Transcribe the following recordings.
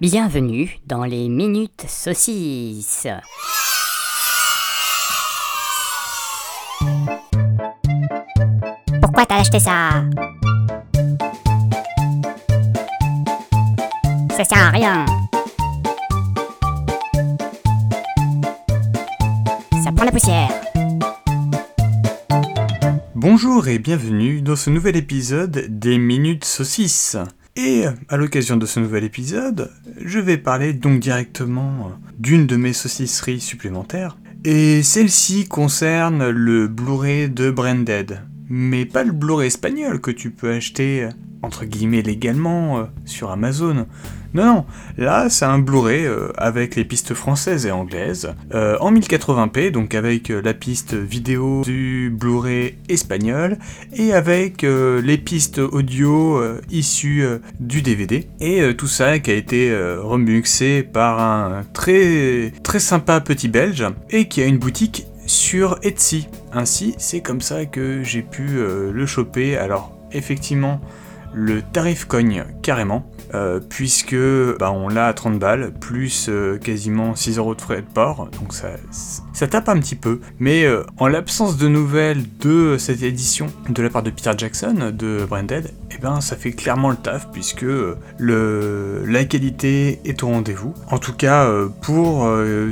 Bienvenue dans les Minutes Saucisses. Pourquoi t'as acheté ça? Ça sert à rien. Ça prend la poussière. Bonjour et bienvenue dans ce nouvel épisode des Minutes Saucisses. Et à l'occasion de ce nouvel épisode, je vais parler donc directement d'une de mes saucisseries supplémentaires. Et celle-ci concerne le Blu-ray de Branded. Mais pas le Blu-ray espagnol que tu peux acheter entre guillemets légalement euh, sur Amazon. Non, non, là c'est un Blu-ray euh, avec les pistes françaises et anglaises euh, en 1080p, donc avec la piste vidéo du Blu-ray espagnol et avec les pistes audio issues du DVD. Et tout ça qui a été remixé par un très très sympa petit belge et qui a une boutique sur Etsy. Ainsi, c'est comme ça que j'ai pu le choper. Alors, effectivement, le tarif cogne carrément, euh, puisque bah, on l'a à 30 balles, plus euh, quasiment 6 euros de frais de port, donc ça, ça tape un petit peu. Mais euh, en l'absence de nouvelles de cette édition de la part de Peter Jackson, de Branded, eh ben ça fait clairement le taf, puisque le, la qualité est au rendez-vous. En tout cas, pour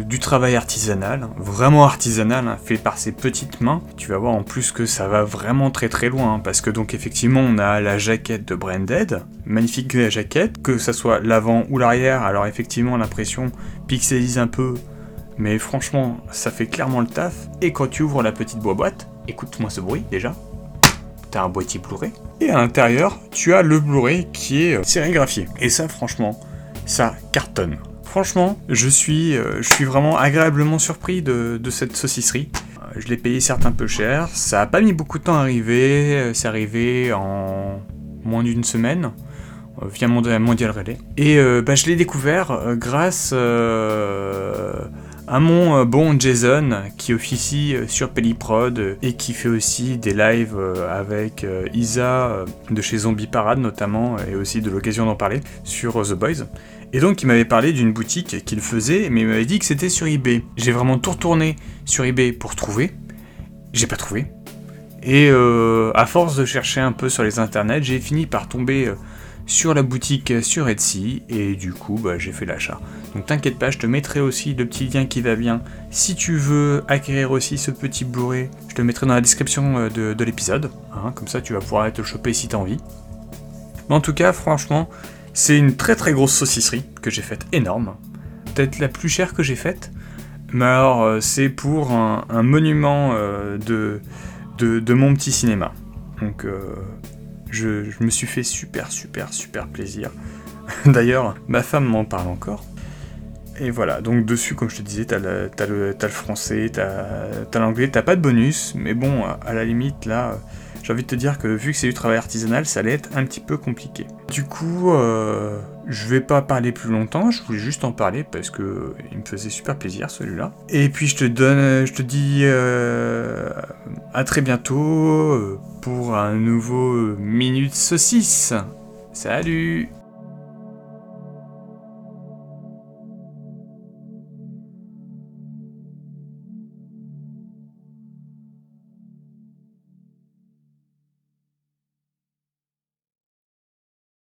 du travail artisanal, vraiment artisanal, hein, fait par ses petites mains, tu vas voir en plus que ça va vraiment très très loin, hein, parce que donc effectivement on a la jaquette de Branded, magnifique jaquette, que ça soit l'avant ou l'arrière, alors effectivement l'impression pixelise un peu, mais franchement ça fait clairement le taf, et quand tu ouvres la petite boîte, écoute-moi ce bruit déjà, t'as un boîtier Blu-ray, et à l'intérieur tu as le Blu-ray qui est euh, sérigraphié, et ça franchement, ça cartonne. Franchement, je suis, euh, je suis vraiment agréablement surpris de, de cette saucisserie. Euh, je l'ai payé certes un peu cher, ça a pas mis beaucoup de temps à arriver, c'est arrivé en moins d'une semaine euh, via Mondial Relay. Et euh, bah, je l'ai découvert euh, grâce à mon bon Jason qui officie sur Pelliprod et qui fait aussi des lives avec Isa de chez Zombie Parade notamment et aussi de l'occasion d'en parler sur The Boys. Et donc il m'avait parlé d'une boutique qu'il faisait mais il m'avait dit que c'était sur eBay. J'ai vraiment tout retourné sur eBay pour trouver. J'ai pas trouvé. Et euh, à force de chercher un peu sur les internets, j'ai fini par tomber euh, sur la boutique sur Etsy et du coup bah, j'ai fait l'achat. Donc t'inquiète pas, je te mettrai aussi le petit lien qui va bien. Si tu veux acquérir aussi ce petit Blu-ray, je te mettrai dans la description euh, de, l'épisode. Hein, comme ça tu vas pouvoir te le choper si t'as envie. Mais en tout cas, franchement, c'est une très très grosse saucisserie que j'ai faite énorme. Peut-être la plus chère que j'ai faite. Mais alors c'est pour un monument de de, mon petit cinéma. Donc euh, je, me suis fait super super super plaisir. D'ailleurs, ma femme m'en parle encore. Et voilà, donc dessus, comme je te disais, t'as le, le, français, t'as l'anglais, t'as pas de bonus, mais bon, à la limite, là, j'ai envie de te dire que vu que c'est du travail artisanal, ça allait être un petit peu compliqué. Du coup, euh, je vais pas parler plus longtemps, je voulais juste en parler parce que il me faisait super plaisir celui-là. Et puis je te donne, je te dis euh, à très bientôt euh, pour un nouveau Minute Saucisse. Salut